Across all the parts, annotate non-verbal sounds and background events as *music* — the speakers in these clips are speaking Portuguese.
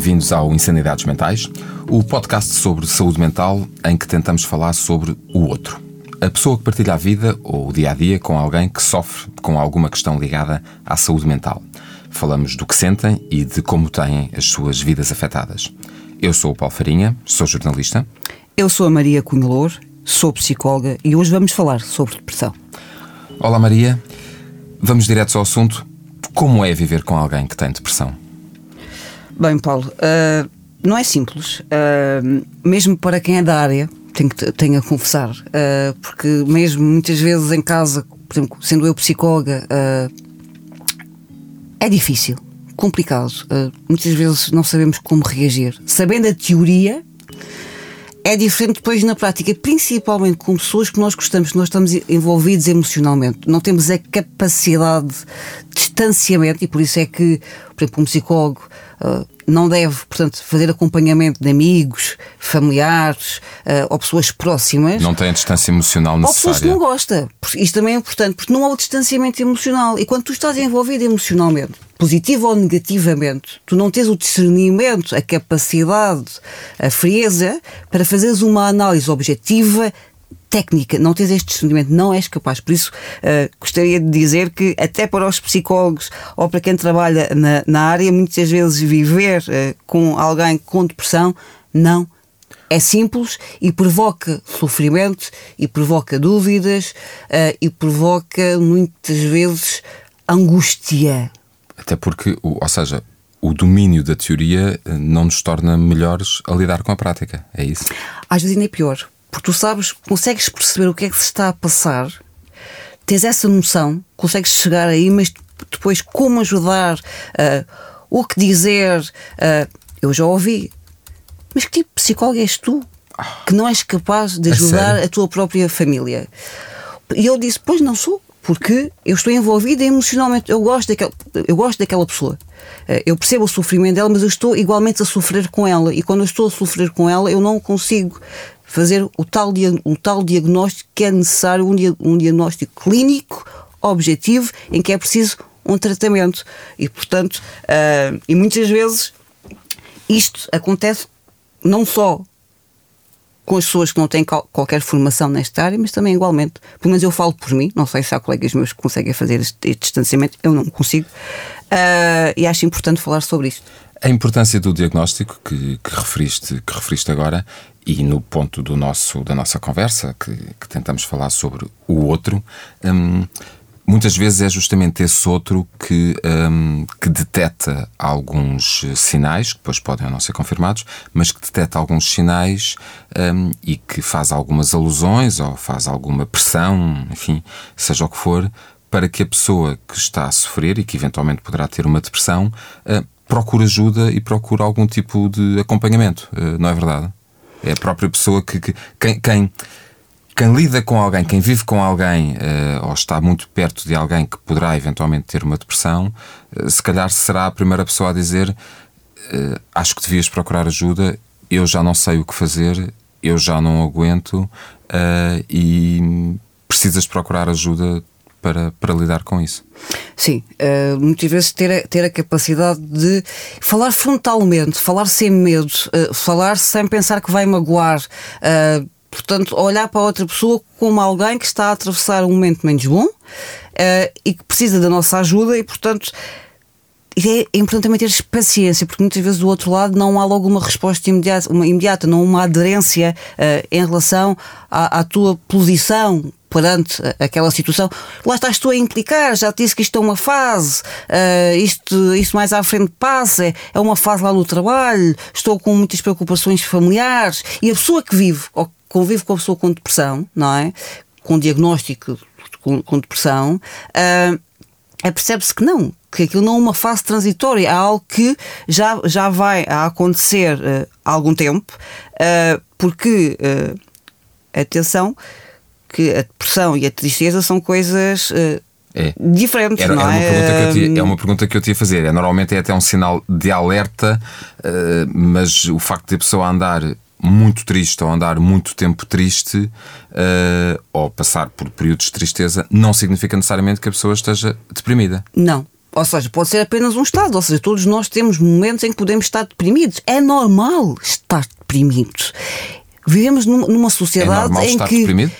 Bem-vindos ao Insanidades Mentais, o podcast sobre saúde mental em que tentamos falar sobre o outro. A pessoa que partilha a vida ou o dia a dia com alguém que sofre com alguma questão ligada à saúde mental. Falamos do que sentem e de como têm as suas vidas afetadas. Eu sou o Paulo Farinha, sou jornalista. Eu sou a Maria Cunhalor, sou psicóloga e hoje vamos falar sobre depressão. Olá Maria, vamos direto ao assunto. Como é viver com alguém que tem depressão? Bem, Paulo, uh, não é simples. Uh, mesmo para quem é da área, tenho, tenho a confessar, uh, porque mesmo muitas vezes em casa, por exemplo, sendo eu psicóloga, é difícil, complicado. muitas vezes não sabemos como reagir. Sabendo a teoria, é diferente depois na prática, principalmente com pessoas que nós gostamos, que nós estamos envolvidos emocionalmente. Não temos a capacidade de distanciamento e por isso é que, por exemplo, um psicólogo não deve, portanto, fazer acompanhamento de amigos, familiares uh, ou pessoas próximas. Não tem a distância emocional necessária. Ou pessoas que não gosta. Isto também é importante, porque não há o distanciamento emocional. E quando tu estás envolvido emocionalmente, positivo ou negativamente, tu não tens o discernimento, a capacidade, a frieza para fazeres uma análise objetiva técnica, não tens este discernimento, não és capaz. Por isso, uh, gostaria de dizer que, até para os psicólogos ou para quem trabalha na, na área, muitas vezes viver uh, com alguém com depressão não é simples e provoca sofrimento e provoca dúvidas uh, e provoca muitas vezes angústia. Até porque, ou seja, o domínio da teoria não nos torna melhores a lidar com a prática, é isso? Às vezes ainda é pior, porque tu sabes, consegues perceber o que é que se está a passar, tens essa noção, consegues chegar aí, mas depois como ajudar, uh, o que dizer, uh, eu já ouvi. Mas que tipo de psicólogo és tu? Que não és capaz de ajudar a, a tua própria família. E eu disse: Pois não sou porque eu estou envolvida emocionalmente. Eu gosto daquela, eu gosto daquela pessoa. Eh, eu percebo o sofrimento dela, mas eu estou igualmente a sofrer com ela. E quando eu estou a sofrer com ela, eu não consigo fazer o tal, o tal diagnóstico que é necessário, um, um diagnóstico clínico, objetivo, em que é preciso um tratamento. E, portanto, uh, e muitas vezes isto acontece não só com as pessoas que não têm qualquer formação nesta área, mas também igualmente. Pelo menos eu falo por mim, não sei se há colegas meus que conseguem fazer este, este distanciamento, eu não consigo. Uh, e acho importante falar sobre isto. A importância do diagnóstico que, que, referiste, que referiste agora e no ponto do nosso, da nossa conversa, que, que tentamos falar sobre o outro, um, muitas vezes é justamente esse outro que, um, que detecta alguns sinais, que depois podem ou não ser confirmados, mas que detecta alguns sinais um, e que faz algumas alusões ou faz alguma pressão, enfim, seja o que for, para que a pessoa que está a sofrer e que eventualmente poderá ter uma depressão procure ajuda e procure algum tipo de acompanhamento, uh, não é verdade? É a própria pessoa que. que quem, quem quem lida com alguém, quem vive com alguém uh, ou está muito perto de alguém que poderá eventualmente ter uma depressão, uh, se calhar será a primeira pessoa a dizer: uh, Acho que devias procurar ajuda, eu já não sei o que fazer, eu já não aguento e precisas procurar ajuda para, para lidar com isso. Sim, uh, muitas vezes ter a, ter a capacidade de falar frontalmente, falar sem medo, uh, falar sem pensar que vai magoar. Uh, Portanto, olhar para outra pessoa como alguém que está a atravessar um momento menos bom uh, e que precisa da nossa ajuda e, portanto, é importante também ter paciência, porque muitas vezes do outro lado não há logo uma resposta imediata, uma imediata não uma aderência uh, em relação à, à, tua posição perante aquela situação. Lá estás tu a implicar, já te disse que isto é uma fase, uh, isto, isto mais à frente passa, é uma fase lá no trabalho, estou com muitas preocupações familiares e a pessoa que vive ou convive com a pessoa com depressão, não é? Com diagnóstico com, com depressão, uh, percebe-se que não, que aquilo não é uma fase transitória, é algo que já, já vai a acontecer uh, há algum tempo, uh, porque, uh, atenção, que a depressão e a tristeza são coisas. É. Diferentes, era, não era é? Uma é uma pergunta que eu tinha a fazer. É, normalmente é até um sinal de alerta, mas o facto de a pessoa andar muito triste ou andar muito tempo triste uh, ou passar por períodos de tristeza não significa necessariamente que a pessoa esteja deprimida. Não. Ou seja, pode ser apenas um estado. Ou seja, todos nós temos momentos em que podemos estar deprimidos. É normal estar deprimido. Vivemos numa sociedade é em estar que. Deprimido?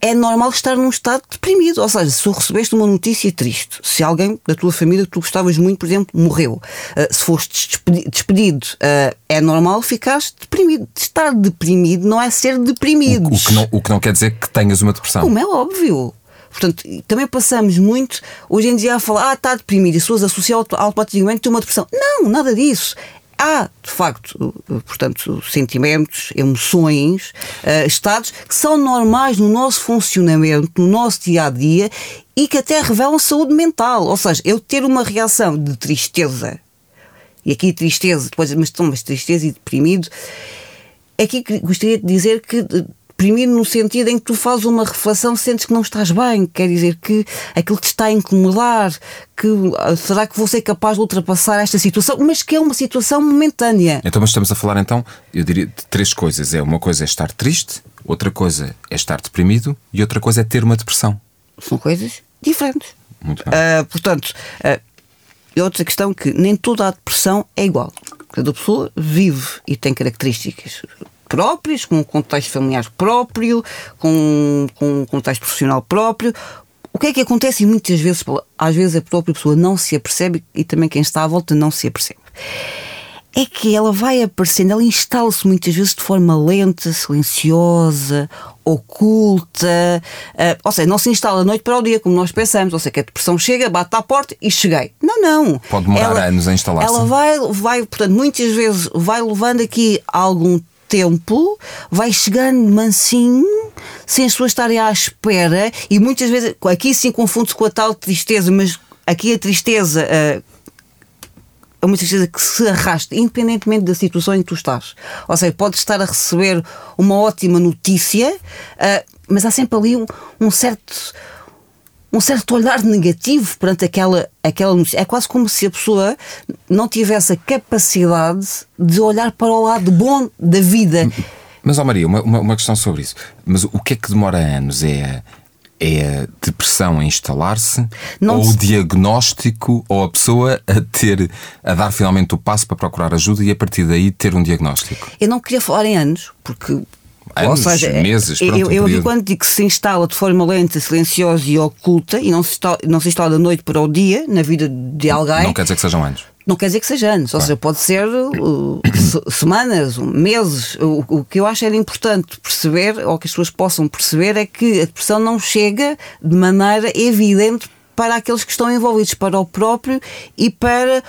É normal estar num estado deprimido. Ou seja, se recebeste uma notícia triste, se alguém da tua família que tu gostavas muito, por exemplo, morreu, uh, se foste despedido, uh, é normal ficar deprimido. Estar deprimido não é ser deprimido. O, o, que não, o que não quer dizer que tenhas uma depressão. Como é óbvio. Portanto, também passamos muito hoje em dia a falar, ah, está deprimido, e as pessoas associam automaticamente a uma depressão. Não, nada disso há, de facto, portanto, sentimentos, emoções, uh, estados que são normais no nosso funcionamento, no nosso dia a dia e que até revelam saúde mental. Ou seja, eu ter uma reação de tristeza, e aqui tristeza, depois, mas, mas tristeza e deprimido, aqui gostaria de dizer que deprimido no sentido em que tu fazes uma reflexão, sentes que não estás bem, quer dizer que aquilo te está a incomodar, que ah, será que vou ser capaz de ultrapassar esta situação, mas que é uma situação momentânea. Então, mas estamos a falar então, eu diria, de três coisas. É uma coisa é estar triste, outra coisa é estar deprimido e outra coisa é ter uma depressão. São coisas diferentes. Muito bem. Uh, portanto, uh, outra questão que nem toda a depressão é igual. Cada pessoa vive e tem características próprios, com um contexto familiar próprio, com, com um contexto profissional próprio. O que é que acontece e muitas vezes, às vezes a própria pessoa não se apercebe e também quem está à volta não se apercebe? É que ela vai aparecendo, ela instala-se muitas vezes de forma lenta, silenciosa, oculta, uh, ou seja, não se instala da noite para o dia, como nós pensamos, ou seja, que a depressão chega, bate à porta e cheguei. Não, não. Pode demorar ela, anos a instalar-se. Ela vai, vai, portanto, muitas vezes vai levando aqui algum tempo, vai chegando mansinho, sem as pessoas estarem à espera, e muitas vezes, aqui sim confunde-se com a tal tristeza, mas aqui a tristeza. Uh, é uma tristeza que se arrasta, independentemente da situação em que tu estás. Ou seja, podes estar a receber uma ótima notícia, uh, mas há sempre ali um, um certo um certo olhar negativo perante aquela, aquela notícia. É quase como se a pessoa não tivesse a capacidade de olhar para o lado bom da vida. *laughs* Mas, ó Maria, uma, uma, questão sobre isso. Mas o que é que demora anos? É, é a depressão a instalar-se? Ou o diagnóstico? Ou a pessoa a ter, a dar finalmente o passo para procurar ajuda e a partir daí ter um diagnóstico? Eu não queria falar em anos, porque Anos, Ou seja, meses, pronto, eu, eu, eu quando digo que se instala de forma lenta, silenciosa e oculta e não se, instala, não se instala da noite para o dia na vida de alguém. Não quer dizer que sejam anos. Não quer dizer que seja anos, ou seja, pode ser uh, *coughs* semanas, meses. O, o, que eu acho era importante perceber, ou que as pessoas possam perceber, é que a depressão não chega de maneira evidente para aqueles que estão envolvidos, para o próprio e para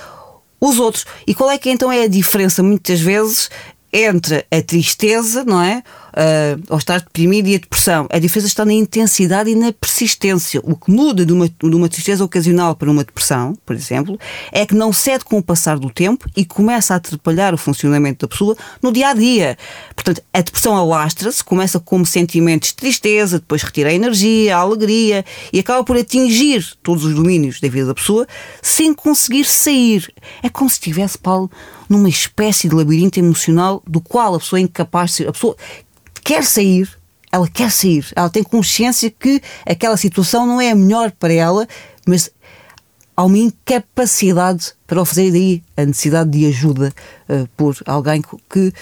os outros. E qual é que então é a diferença, muitas vezes, entre a tristeza, não é? Uh, ao estar deprimido e a depressão. A diferença está na intensidade e na persistência. O que muda de uma, de uma tristeza ocasional para uma depressão, por exemplo, é que não cede com o passar do tempo e começa a atrapalhar o funcionamento da pessoa no dia a dia. Portanto, a depressão alastra-se, começa como sentimentos de tristeza, depois retira a energia, a alegria e acaba por atingir todos os domínios da vida da pessoa sem conseguir sair. É como se estivesse, Paulo, numa espécie de labirinto emocional do qual a pessoa é incapaz de sair. A pessoa quer sair, ela quer sair, ela tem consciência que aquela situação não é a melhor para ela, mas há uma incapacidade para oferecer daí a necessidade de ajuda uh, por alguém que uh,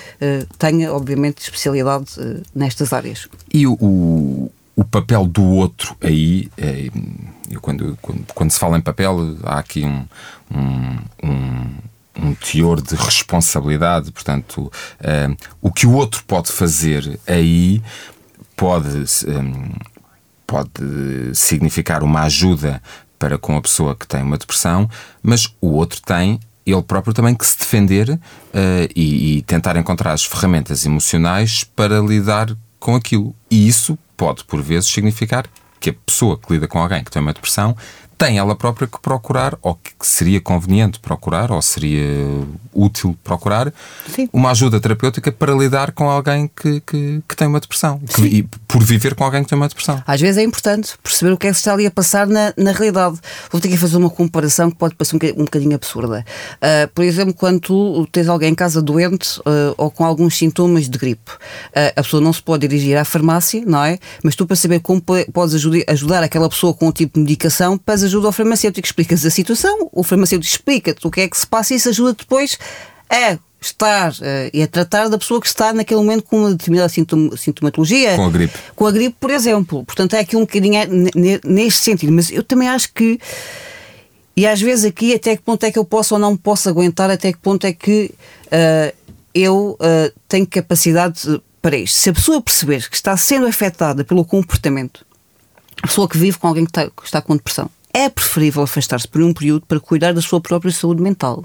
tenha, obviamente, especialidade uh, nestas áreas. E o, o, o, papel do outro aí, é, eu quando, quando, quando, se fala em papel, há aqui um, um, um um teor de responsabilidade, portanto, uh, o que o outro pode fazer aí pode, um, pode significar uma ajuda para com a pessoa que tem uma depressão, mas o outro tem ele próprio também que se defender uh, e, e tentar encontrar as ferramentas emocionais para lidar com aquilo. E isso pode, por vezes, significar que a pessoa que lida com alguém que tem uma depressão tem ela própria que procurar, ou que seria conveniente procurar, ou seria útil procurar, Sim. uma ajuda terapêutica para lidar com alguém que, que, que tem uma depressão. Que, e por viver com alguém que tem uma depressão. Às vezes é importante perceber o que é que se está ali a passar na, na realidade. Vou ter que fazer uma comparação que pode parecer um, um bocadinho absurda. Uh, por exemplo, quando tu tens alguém em casa doente uh, ou com alguns sintomas de gripe, uh, a pessoa não se pode dirigir à farmácia, não é? Mas tu, para saber como podes ajudar, ajudar aquela pessoa com um tipo de medicação, para ajuda ao farmacêutico, explicas a situação, o farmacêutico explica-te o que é que se passa e isso ajuda depois a estar uh, e a tratar da pessoa que está naquele momento com uma determinada sintom sintomatologia. Com a gripe. Com a gripe, por exemplo. Portanto, é aqui um bocadinho neste sentido. Mas eu também acho que. E às vezes aqui, até que ponto é que eu posso ou não posso aguentar, até que ponto é que uh, eu uh, tenho capacidade para isto. Se a pessoa perceber que está sendo afetada pelo comportamento, a pessoa que vive com alguém que está, que está com depressão, é preferível afastar-se por um período para cuidar da sua própria saúde mental.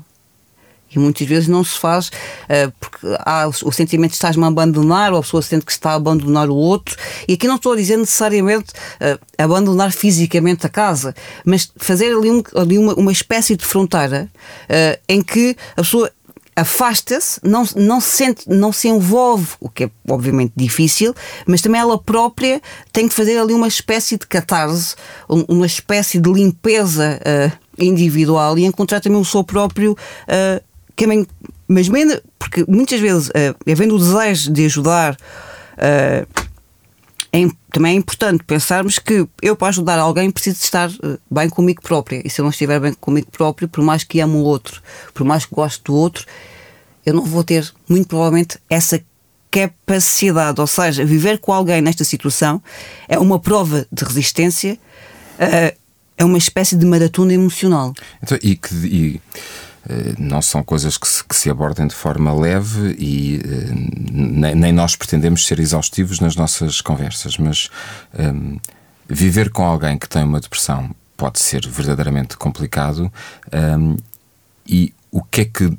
E muitas vezes não se faz uh, porque há o sentimento de estás-me a abandonar ou a pessoa sente que está a abandonar o outro. E aqui não estou a dizer necessariamente uh, abandonar fisicamente a casa, mas fazer ali, um, ali uma, uma espécie de fronteira uh, em que a pessoa afasta-se, não, não, se sente, não se envolve, o que é obviamente difícil, mas também ela própria tem que fazer ali uma espécie de catarse, uma espécie de limpeza uh, individual e encontrar também o seu próprio uh, caminho. Mas porque muitas vezes, uh, havendo o desejo de ajudar, uh, é, também é importante pensarmos que eu, para ajudar alguém, preciso estar uh, bem comigo própria. E se eu não estiver bem comigo próprio, por mais que amo o outro, por mais que gosto do outro, eu não vou ter, muito provavelmente, essa capacidade. Ou seja, viver com alguém nesta situação é uma prova de resistência, uh, é uma espécie de maratona emocional. Então, e que. E eh, não são coisas que se, que se, abordem de forma leve e eh, nem, nem, nós pretendemos ser exaustivos nas nossas conversas, mas um, ehm, viver com alguém que tem uma depressão pode ser verdadeiramente complicado um, ehm, e o que é que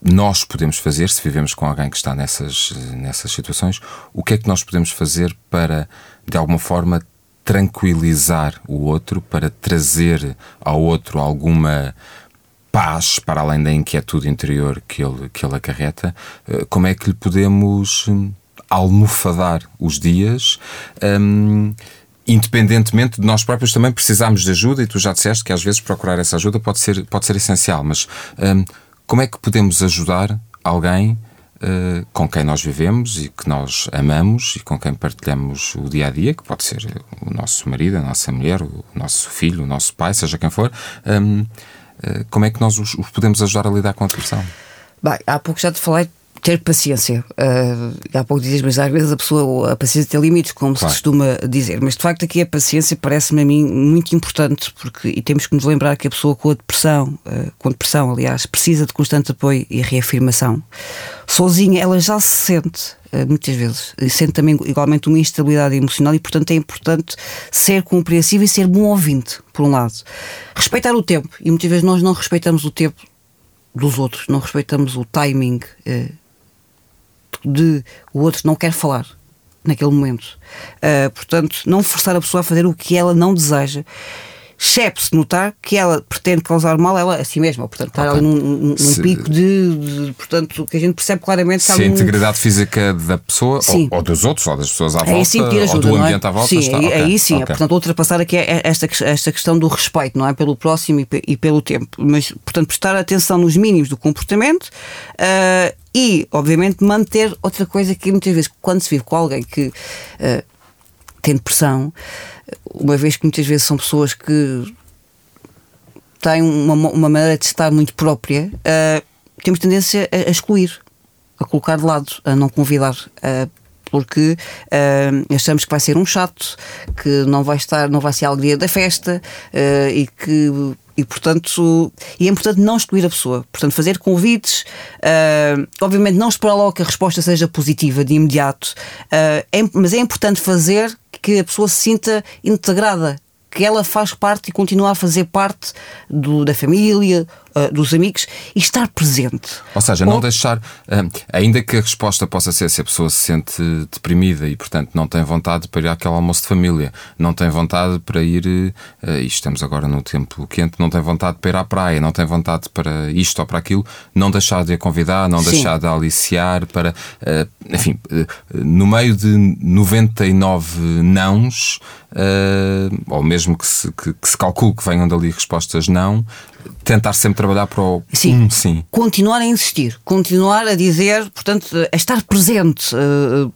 nós podemos fazer se vivemos com alguém que está nessas, nessas situações, o que é que nós podemos fazer para, de alguma forma, tranquilizar o outro, para trazer ao outro alguma paz, para além da inquietude interior que ele, que ele acarreta, eh, como é que lhe podemos hum, almofadar os dias? Um, independentemente de nós próprios também precisarmos de ajuda, e tu já disseste que às vezes procurar essa ajuda pode ser, pode ser essencial, mas um, como é que podemos ajudar alguém uh, com quem nós vivemos e que nós amamos e com quem partilhamos o dia a dia, que pode ser o nosso marido, a nossa mulher, o nosso filho, o nosso pai, seja quem for. Um, como é que nós os, os podemos ajudar a lidar com a depressão? Bem, há pouco já te falei ter paciência. Uh, há pouco dizes, mas às vezes a pessoa, a paciência tem limites, como claro. se costuma dizer. Mas de facto aqui a paciência parece-me a mim muito importante, porque e temos que nos lembrar que a pessoa com a depressão, uh, com depressão, aliás, precisa de constante apoio e reafirmação. Sozinha ela já se sente uh, muitas vezes, e sente também igualmente uma instabilidade emocional e portanto é importante ser compreensivo e ser bom ouvinte, por um lado. Respeitar o tempo, e muitas vezes nós não respeitamos o tempo dos outros, não respeitamos o timing de o outro não quer falar naquele momento. Uh, portanto, não forçar a pessoa a fazer o que ela não deseja exceto se notar que ela pretende causar mal ela a si mesma, portanto, estar okay. num, num pico de, de, Portanto, que a gente percebe claramente se, se a integridade física da pessoa ou, ou, dos outros, ou das pessoas à volta, aí sim ajuda, ou do é? ambiente é? à volta. Sim, está, aí, okay. aí sim, okay. portanto, ultrapassar aqui é esta, esta questão do respeito, não é? Pelo próximo e, e pelo tempo. Mas, portanto, prestar atenção nos mínimos do comportamento. Uh, e, obviamente, manter outra coisa que muitas vezes, quando se vive com alguém que uh, tem depressão, uma vez que muitas vezes são pessoas que têm uma, uma maneira de estar muito própria, uh, temos tendência a, a, excluir, a colocar de lado, a não convidar. Uh, porque uh, achamos que vai ser um chato, que não vai estar, não vai ser a alegria da festa uh, e que e portanto e é importante não excluir a pessoa portanto fazer convites uh, obviamente não esperar logo que a resposta seja positiva de imediato é, mas é importante fazer que a pessoa se sinta integrada que ela faz parte e continua a fazer parte do, da família, uh, dos amigos e estar presente. Ou seja, não Ou... deixar, uh, ainda que a resposta possa ser se a pessoa se sente deprimida e, portanto, não tem vontade para ir àquele almoço de família, não tem vontade para ir, uh, e estamos agora no tempo quente, não tem vontade para ir à praia, não tem vontade para isto ou para aquilo, não deixar de a convidar, não Sim. deixar de aliciar, para, enfim, no meio de 99 nãos, ou mesmo que se, que, que se calcule que venham dali respostas não, tentar sempre trabalhar para o sim. Um, sim. Continuar a insistir, continuar a dizer, portanto, a estar presente. Uh,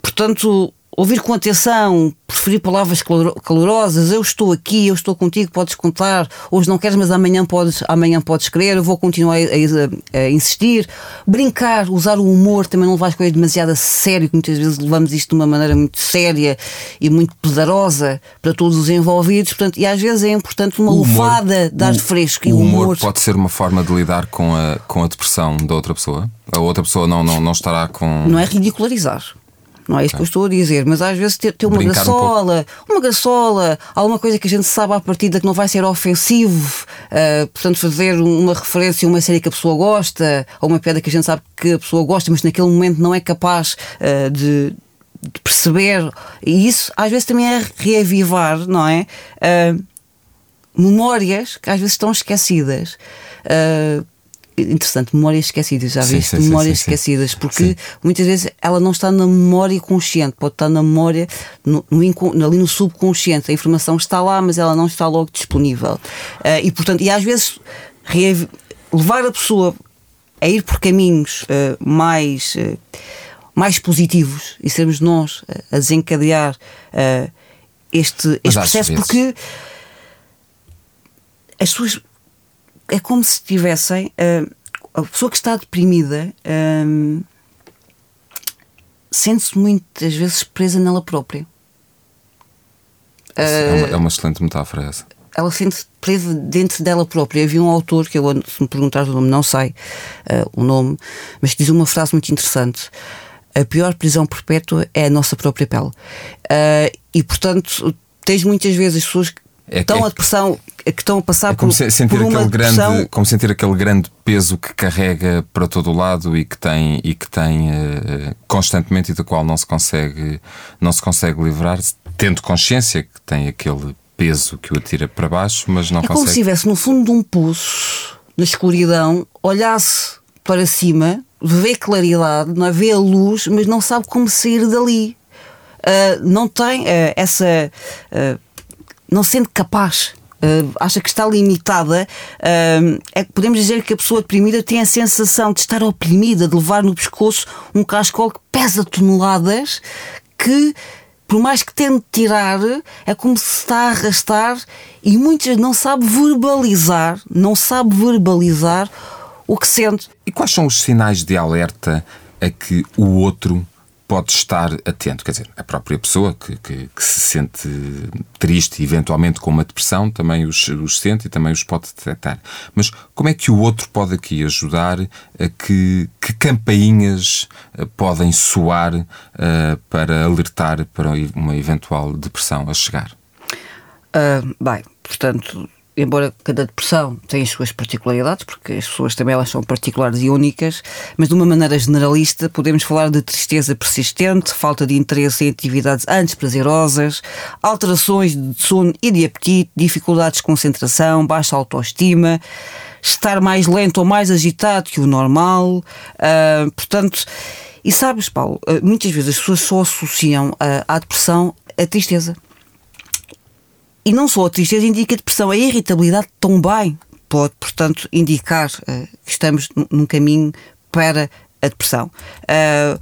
portanto, ouvir com atenção, preferir palavras calorosas, eu estou aqui, eu estou contigo, podes contar, hoje não queres, mas amanhã podes, amanhã podes querer, eu vou continuar a, a, a insistir. Brincar, usar o humor, também não levar as coisas demasiado a sério, que muitas vezes levamos isto de uma maneira muito séria e muito pesarosa para todos os envolvidos, portanto, e às vezes é importante uma lufada de ar fresco. O, o humor, humor pode ser uma forma de lidar com a, com a depressão da outra pessoa? A outra pessoa não, não, não estará com. Não é ridicularizar. Não é isso que eu estou a dizer, mas às vezes ter, ter uma Brincar gasola, um uma gasola, alguma coisa que a gente sabe à partida que não vai ser ofensivo, uh, portanto, fazer uma referência a uma série que a pessoa gosta, ou uma piada que a gente sabe que a pessoa gosta, mas naquele momento não é capaz uh, de, de, perceber. E isso às vezes também é reavivar, não é? Uh, memórias que às vezes estão esquecidas. Uh, interessante, memórias esquecidas, já viste? Sim, memórias sim, esquecidas, porque muitas vezes ela não está na memória consciente, pode estar na memória, no, no, ali no subconsciente. A informação está lá, mas ela não está logo disponível. Uh, e portanto, e às vezes levar a pessoa a ir por caminhos uh, mais, uh, mais positivos e sermos nós a desencadear este, este processo, porque as suas é como se tivessem. Uh, a pessoa que está deprimida uh, sente-se muitas vezes presa nela própria. É uma, é uma excelente metáfora essa ela sente-se presa dentro dela própria. Havia um autor que eu, se me perguntares o nome, não sei uh, o nome, mas que diz uma frase muito interessante: A pior prisão perpétua é a nossa própria pele. Uh, e portanto, tens muitas vezes as pessoas é, estão é, a depressão que estão a passar é como por, sentir por uma depressão... grande como sentir aquele grande peso que carrega para todo o lado e que tem e que tem uh, constantemente e do qual não se consegue não se consegue livrar tendo consciência que tem aquele peso que o atira para baixo mas não é consegue como se estivesse no fundo de um poço na escuridão olhasse para cima vê claridade não é? vê a luz mas não sabe como sair dali uh, não tem uh, essa não sente capaz. Uh, acha que está limitada, uh, é que podemos dizer que a pessoa deprimida tem a sensação de estar oprimida, de levar no pescoço um cascol que pesa toneladas, que por mais que tente tirar, é como se está a arrastar e muitas não sabe verbalizar, não sabe verbalizar o que sente. E quais são os sinais de alerta a que o outro pode estar atento. Quer dizer, a própria pessoa que, que, que se sente triste, eventualmente com uma depressão, também os, os sente e também os pode detectar. Mas como é que o outro pode aqui ajudar a que, que campainhas eh, podem soar uh, para alertar para uma eventual depressão a chegar? Uh, bem, portanto, embora cada depressão tenha as suas particularidades, porque as pessoas também elas são particulares e únicas, mas de uma maneira generalista podemos falar de tristeza persistente, falta de interesse em atividades antes prazerosas, alterações de sono e de apetite, dificuldades de concentração, baixa autoestima, estar mais lento ou mais agitado que o normal, uh, portanto... E sabes, Paulo, uh, muitas vezes as pessoas só associam uh, à depressão a tristeza. E não só a tristeza indica depressão, a irritabilidade também pode, portanto, indicar uh, que estamos num caminho para a depressão. Uh,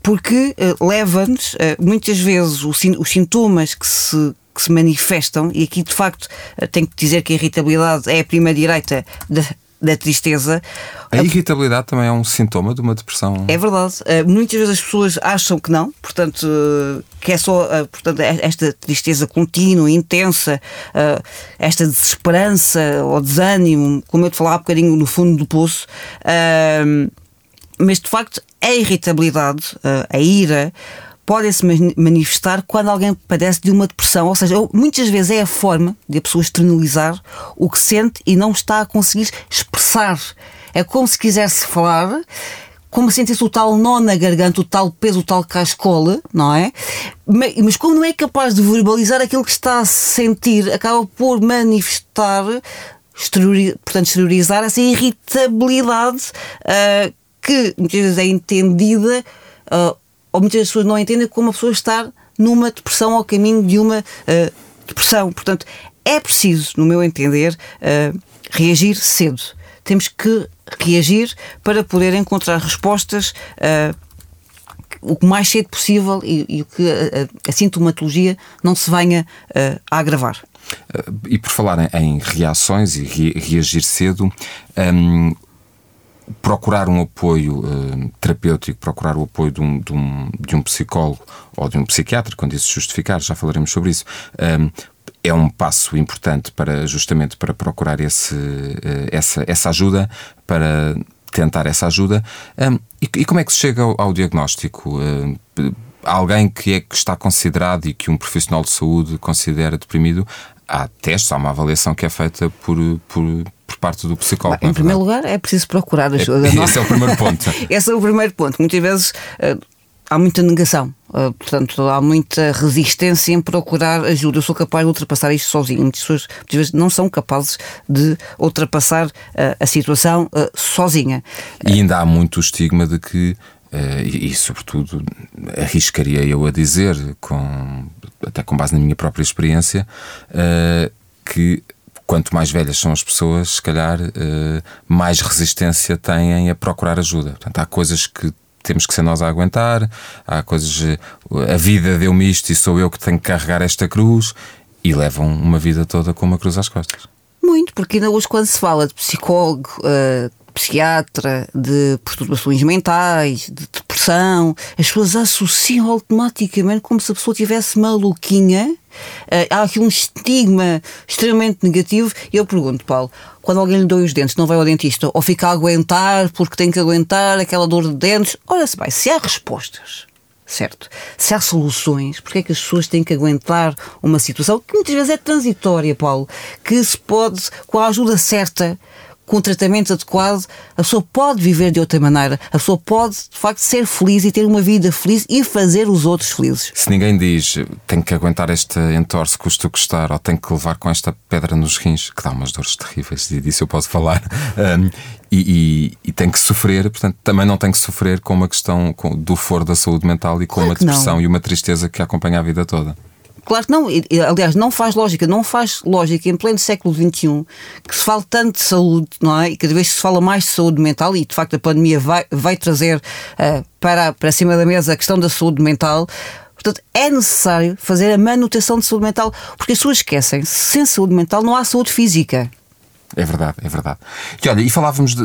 porque uh, leva-nos, muitas vezes, os, sintomas que se que se manifestam, e aqui de facto tenho que dizer que a irritabilidade é a prima direita da, da tristeza. A irritabilidade também é um sintoma de uma depressão. É verdade. Eh, muitas vezes as pessoas acham que não, portanto, eh, que é só eh, portanto, esta tristeza contínua, intensa, esta desesperança ou desânimo, como eu te falava há bocadinho no fundo do poço. Mas de facto, a irritabilidade, a ira, podem-se manifestar quando alguém padece de uma depressão. Ou seja, muitas vezes é a forma de a pessoa externalizar o que sente e não está a conseguir expressar. É como se quisesse falar, como sentisse o tal nó na garganta, o tal peso, o tal cascola, não é? Mas como não é capaz de verbalizar aquilo que está a sentir, acaba por manifestar, exteriori, portanto, exteriorizar essa irritabilidade uh, que muitas vezes é entendida. Uh, ou muitas pessoas não entendem como a pessoa estar numa depressão ao caminho de uma uh, depressão. Portanto, é preciso, no meu entender, uh, reagir cedo. Temos que reagir para poder encontrar respostas uh, o mais cedo possível e, e que a, a, sintomatologia não se venha uh, a agravar. E por falar em, reações e re, reagir cedo, um, procurar um apoio uh, terapêutico, procurar o apoio de um, de, um, de um, psicólogo ou de um psiquiatra, quando isso justificar, já falaremos sobre isso. Um, é um passo importante para justamente para procurar esse, uh, essa, essa ajuda, para tentar essa ajuda. E, e, como é que se chega ao, ao diagnóstico? Alguém que é que está considerado e que um profissional de saúde considera deprimido, há testes, há uma avaliação que é feita por, por, por parte do psicólogo. Bem, em é primeiro lugar, é preciso procurar ajuda. É, esse é o primeiro ponto. *laughs* esse é o primeiro ponto. Muitas vezes. Uh, há muita negação. Uh, portanto, há muita resistência em procurar ajuda. Eu sou capaz de ultrapassar isto sozinho. Muitas pessoas muitas vezes não são capazes de ultrapassar uh, a situação uh, sozinha. E ainda há muito o estigma de que. E, e, sobretudo, arriscaria eu a dizer, com, até com base na minha própria experiência, que quanto mais velhas são as pessoas, se calhar mais resistência têm a procurar ajuda. Portanto, há coisas que temos que ser nós a aguentar, há coisas. A vida deu-me isto e sou eu que tenho que carregar esta cruz e levam uma vida toda com uma cruz às costas. Muito, porque ainda hoje, quando se fala de psicólogo, uh, psiquiatra, de perturbações mentais, de depressão, as pessoas associam automaticamente como se a pessoa tivesse maluquinha. Uh, há aqui um estigma extremamente negativo. E eu pergunto, Paulo, quando alguém lhe dói os dentes, não vai ao dentista ou fica a aguentar porque tem que aguentar aquela dor de dentes? Olha-se bem, se há respostas certo? Se há soluções, porque é que as pessoas têm que aguentar uma situação que muitas vezes é transitória, Paulo, que se pode, com a ajuda certa, com o tratamento adequado, a pessoa pode viver de outra maneira. A pessoa pode, de facto, ser feliz e ter uma vida feliz e fazer os outros felizes. Se ninguém diz tem que aguentar este entorse, custa o custar, ou tem que levar com esta pedra nos rins, que dá umas dores terríveis, e disso eu posso falar, *laughs* um, e, e, e, tem que sofrer, portanto, também não tem que sofrer com uma questão do foro da saúde mental e com claro uma depressão e uma tristeza que acompanha a vida toda. Claro que não, aliás, não faz lógica, não faz lógica em pleno século XXI que se fale tanto de saúde, não é? E cada vez se fala mais de saúde mental e de facto a pandemia vai, vai trazer uh, para, para cima da mesa a questão da saúde mental. Portanto, é necessário fazer a manutenção de saúde mental, porque as pessoas esquecem, sem saúde mental não há saúde física. É verdade, é verdade. E olha, e falávamos,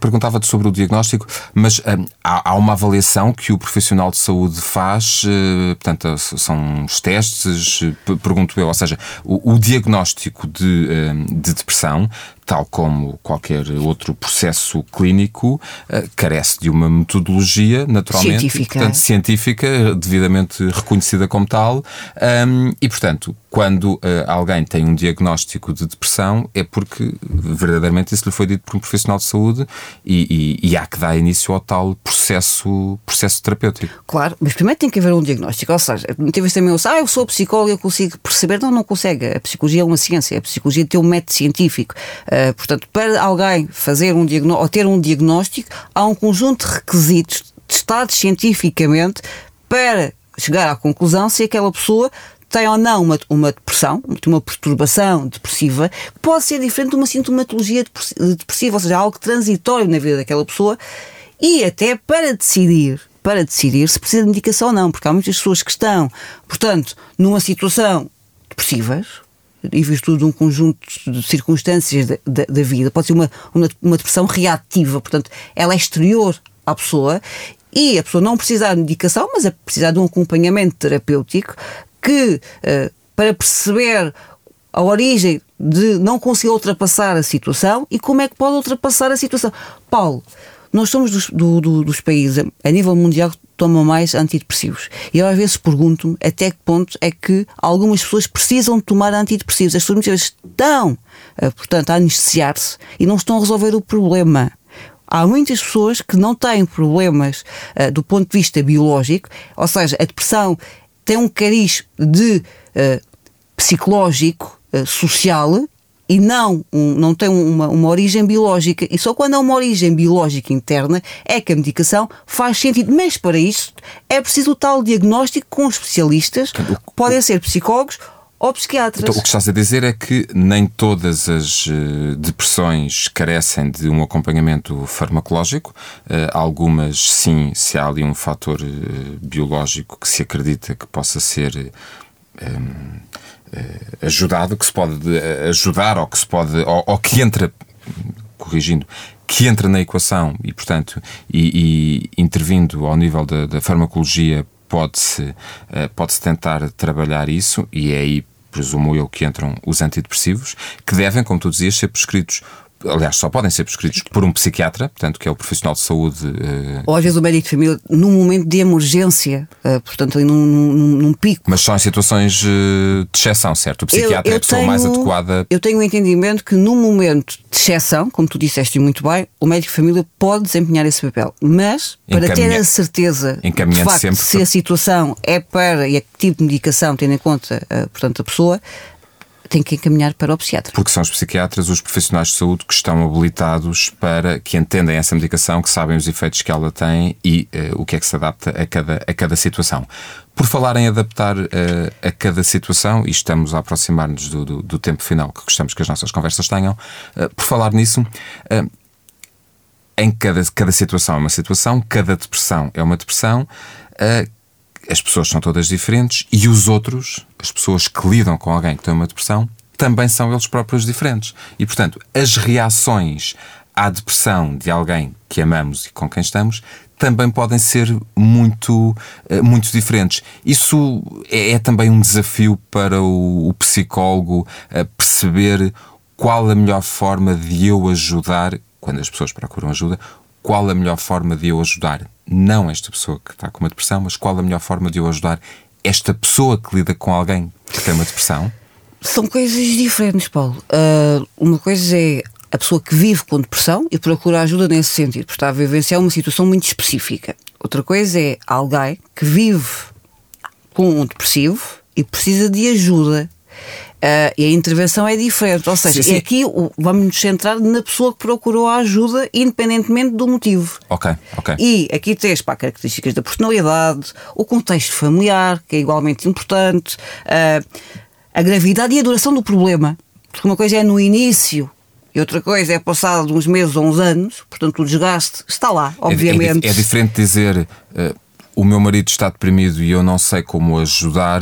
perguntava-te sobre o diagnóstico, mas hum, há, há, uma avaliação que o profissional de saúde faz, uh, portanto, são os testes, pergunto eu, ou seja, o, o diagnóstico de, hum, de depressão tal como qualquer outro processo clínico, uh, carece de uma metodologia, naturalmente, científica, portanto, científica devidamente reconhecida como tal, um, e, portanto, quando uh, alguém tem um diagnóstico de depressão, é porque verdadeiramente isso lhe foi dito por um profissional de saúde e, e, e há que dar início ao tal processo, processo terapêutico. Claro, mas primeiro tem que haver um diagnóstico, ou seja, muitas vezes também eu ah, eu sou psicólogo, eu consigo perceber. Não, não consegue. A psicologia é uma ciência, a psicologia tem um método científico. Uh, portanto, para alguém fazer um diagnóstico ou ter um diagnóstico, há um conjunto de requisitos testados cientificamente para chegar à conclusão se aquela pessoa tem ou não uma, uma depressão, uma perturbação depressiva, pode ser diferente de uma sintomatologia depressiva, ou seja, algo transitório na vida daquela pessoa, e até para decidir para decidir se precisa de medicação ou não, porque há muitas pessoas que estão, portanto, numa situação depressivas, em virtude de um conjunto de circunstâncias da, da, da vida. Pode ser uma, uma, uma, depressão reativa, portanto, ela é exterior à pessoa e a pessoa não precisa de medicação, mas é precisar de um acompanhamento terapêutico que, uh, para perceber a origem de não conseguir ultrapassar a situação e como é que pode ultrapassar a situação. Paulo, nós somos dos, do, do, dos países a nível mundial tomam mais antidepressivos. E eu às vezes pergunto-me até que ponto é que algumas pessoas precisam de tomar antidepressivos. As pessoas muitas vezes estão, portanto, a anestesiar-se e não estão a resolver o problema. Há muitas pessoas que não têm problemas uh, do ponto de vista biológico, ou seja, a depressão tem um cariz de uh, psicológico, uh, social, e não, um, não tem uma, uma origem biológica. E só quando há uma origem biológica interna é que a medicação faz sentido. Mas para isso é preciso o tal diagnóstico com especialistas, podem ser psicólogos ou psiquiatras. Então, o que estás a dizer é que nem todas as uh, depressões carecem de um acompanhamento farmacológico. Uh, algumas, sim, se há ali um fator uh, biológico que se acredita que possa ser um, ajudado, que se pode ajudar ou que se pode, ou, ou que entra, corrigindo, que entra na equação e, portanto, e, e intervindo ao nível da, da farmacologia pode-se pode -se tentar trabalhar isso e é aí presumo eu que entram os antidepressivos, que devem, como tu dizias, ser prescritos aliás, só podem ser prescritos por um psiquiatra, portanto, que é o profissional de saúde. Uh... Ou às vezes o médico de família, num momento de emergência, uh, portanto, ali num, num, num, pico. Mas só em situações uh, de exceção, certo? O psiquiatra eu, eu é a pessoa tenho, mais adequada. Eu tenho o um entendimento que num momento de exceção, como tu disseste muito bem, o médico de família pode desempenhar esse papel. Mas, para Encaminha... ter a certeza de facto, sempre se a situação é para e a que tipo de medicação, tendo em conta, portanto, a pessoa, tem que encaminhar para o psiquiatra. Porque são os psiquiatras os profissionais de saúde que estão habilitados para que entendem essa medicação, que sabem os efeitos que ela tem e uh, o que é que se adapta a cada, a cada situação. Por falar em adaptar uh, a cada situação, e estamos a aproximar-nos do, do, do, tempo final que gostamos que as nossas conversas tenham, uh, por falar nisso, em cada, cada situação é uma situação, cada depressão é uma depressão as pessoas são todas diferentes e os outros, as pessoas que lidam com alguém que tem uma depressão, também são eles próprios diferentes. E, portanto, as reações à depressão de alguém que amamos e com quem estamos também podem ser muito, eh, muito diferentes. Isso é, é também um desafio para o, o psicólogo eh, perceber qual a melhor forma de eu ajudar, quando as pessoas procuram ajuda, qual a melhor forma de eu ajudar não esta pessoa que está com uma depressão, mas qual a melhor forma de eu ajudar esta pessoa que lida com alguém que tem uma depressão? São coisas diferentes, Paulo. Uh, uma coisa é a pessoa que vive com depressão e procura ajuda nesse sentido, porque está a vivenciar uma situação muito específica. Outra coisa é alguém que vive com um depressivo e precisa de ajuda Uh, e a intervenção é diferente. Ou seja, sim, sim. aqui vamos nos centrar na pessoa que procurou a ajuda, independentemente do motivo. Ok, ok. E aqui tens para características da personalidade, o contexto familiar, que é igualmente importante, uh, a gravidade e a duração do problema. Porque uma coisa é no início e outra coisa é passado uns meses ou uns anos, portanto o desgaste está lá, obviamente. É, é, é diferente dizer uh, o meu marido está deprimido e eu não sei como ajudar,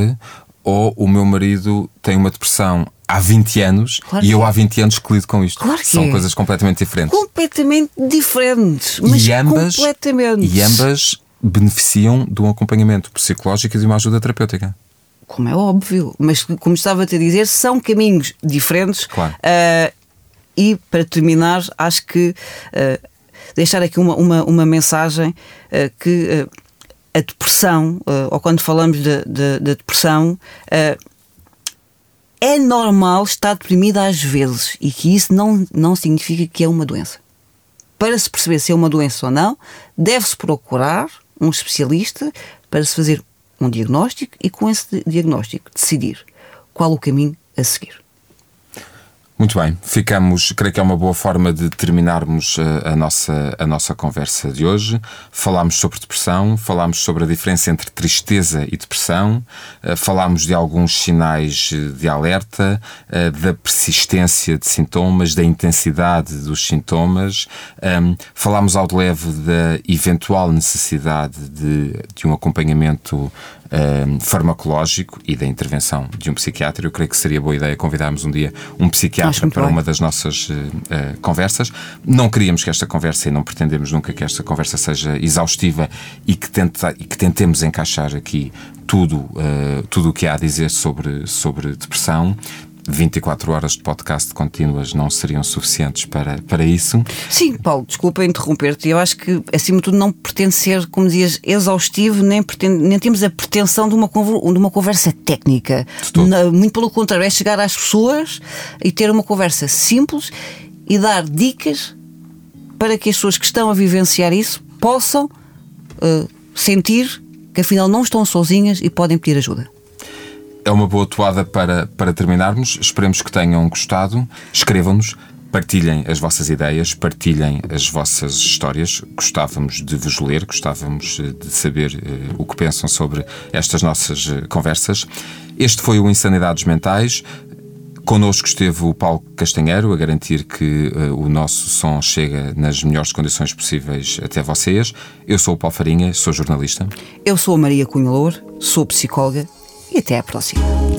ou o meu marido tem uma depressão há 20 anos claro e eu há 20 anos que lido com isto. Claro São é. coisas completamente diferentes. Completamente diferentes. Mas e ambas, completamente. E ambas beneficiam de um acompanhamento psicológico e de uma ajuda terapêutica. Como é óbvio, mas como estava a te dizer, são caminhos diferentes. Claro. Uh, e para terminar, acho que uh, deixar aqui uma, uma, uma mensagem uh, que a depressão, uh, ou quando falamos de, de, de depressão, uh, é normal estar deprimida às vezes e que isso não, não significa que é uma doença. Para se perceber se é uma doença ou não, deve-se procurar um especialista para se fazer um diagnóstico e, com esse diagnóstico, decidir qual o caminho a seguir. Muito bem, ficamos, creio que é uma boa forma de terminarmos a, eh, a, nossa, a nossa conversa de hoje. Falámos sobre depressão, falámos sobre a diferença entre tristeza e depressão, uh, falámos de alguns sinais eh, de alerta, uh, da persistência de sintomas, da intensidade dos sintomas, ehm, falámos ao de leve da eventual necessidade de, de um acompanhamento uh, farmacológico e da intervenção de um psiquiatra. Eu creio que seria boa ideia convidarmos um dia um psiquiatra para bem. uma das nossas uh, uh, conversas. Não queríamos que esta conversa, e não pretendemos nunca que esta conversa seja exaustiva e que, tenta, e que tentemos encaixar aqui tudo uh, tudo o que há a dizer sobre, sobre depressão. 24 horas de podcast contínuas não seriam suficientes para, para isso. Sim, Paulo, desculpa interromper-te. Eu acho que, acima de tudo, não pretende ser, como dizias, exaustivo, nem, pretende, nem temos a pretensão de uma, de uma conversa técnica. Muito pelo contrário, é chegar às pessoas e ter uma conversa simples e dar dicas para que as pessoas que estão a vivenciar isso possam uh, sentir que afinal não estão sozinhas e podem pedir ajuda é uma boa toada para, para terminarmos. Esperemos que tenham gostado. Escrevam-nos, partilhem as vossas ideias, partilhem as vossas histórias. Gostávamos de vos ler, gostávamos eh, de saber uh, o que pensam sobre estas nossas uh, conversas. Este foi o Insanidades Mentais. Connosco esteve o Paulo Castanheiro a garantir que uh, o nosso som chega nas melhores condições possíveis até vocês. Eu sou o Paulo Farinha, sou jornalista. Eu sou a Maria Cunha Lour, sou psicóloga e até à próxima.